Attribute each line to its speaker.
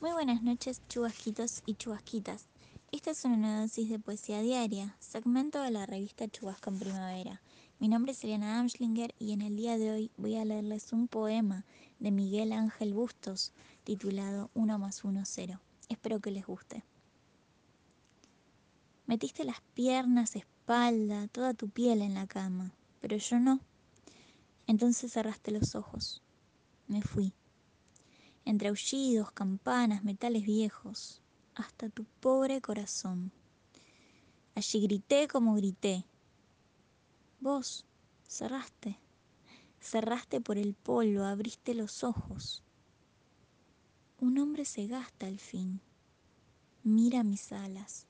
Speaker 1: Muy buenas noches, chubasquitos y chubasquitas. Esta es una dosis de poesía diaria, segmento de la revista Chubasca en Primavera. Mi nombre es Eliana Amschlinger y en el día de hoy voy a leerles un poema de Miguel Ángel Bustos titulado 1 más 1 0. Espero que les guste. Metiste las piernas, espalda, toda tu piel en la cama, pero yo no. Entonces cerraste los ojos. Me fui entre aullidos, campanas, metales viejos, hasta tu pobre corazón. Allí grité como grité. Vos cerraste, cerraste por el polvo, abriste los ojos. Un hombre se gasta al fin. Mira mis alas.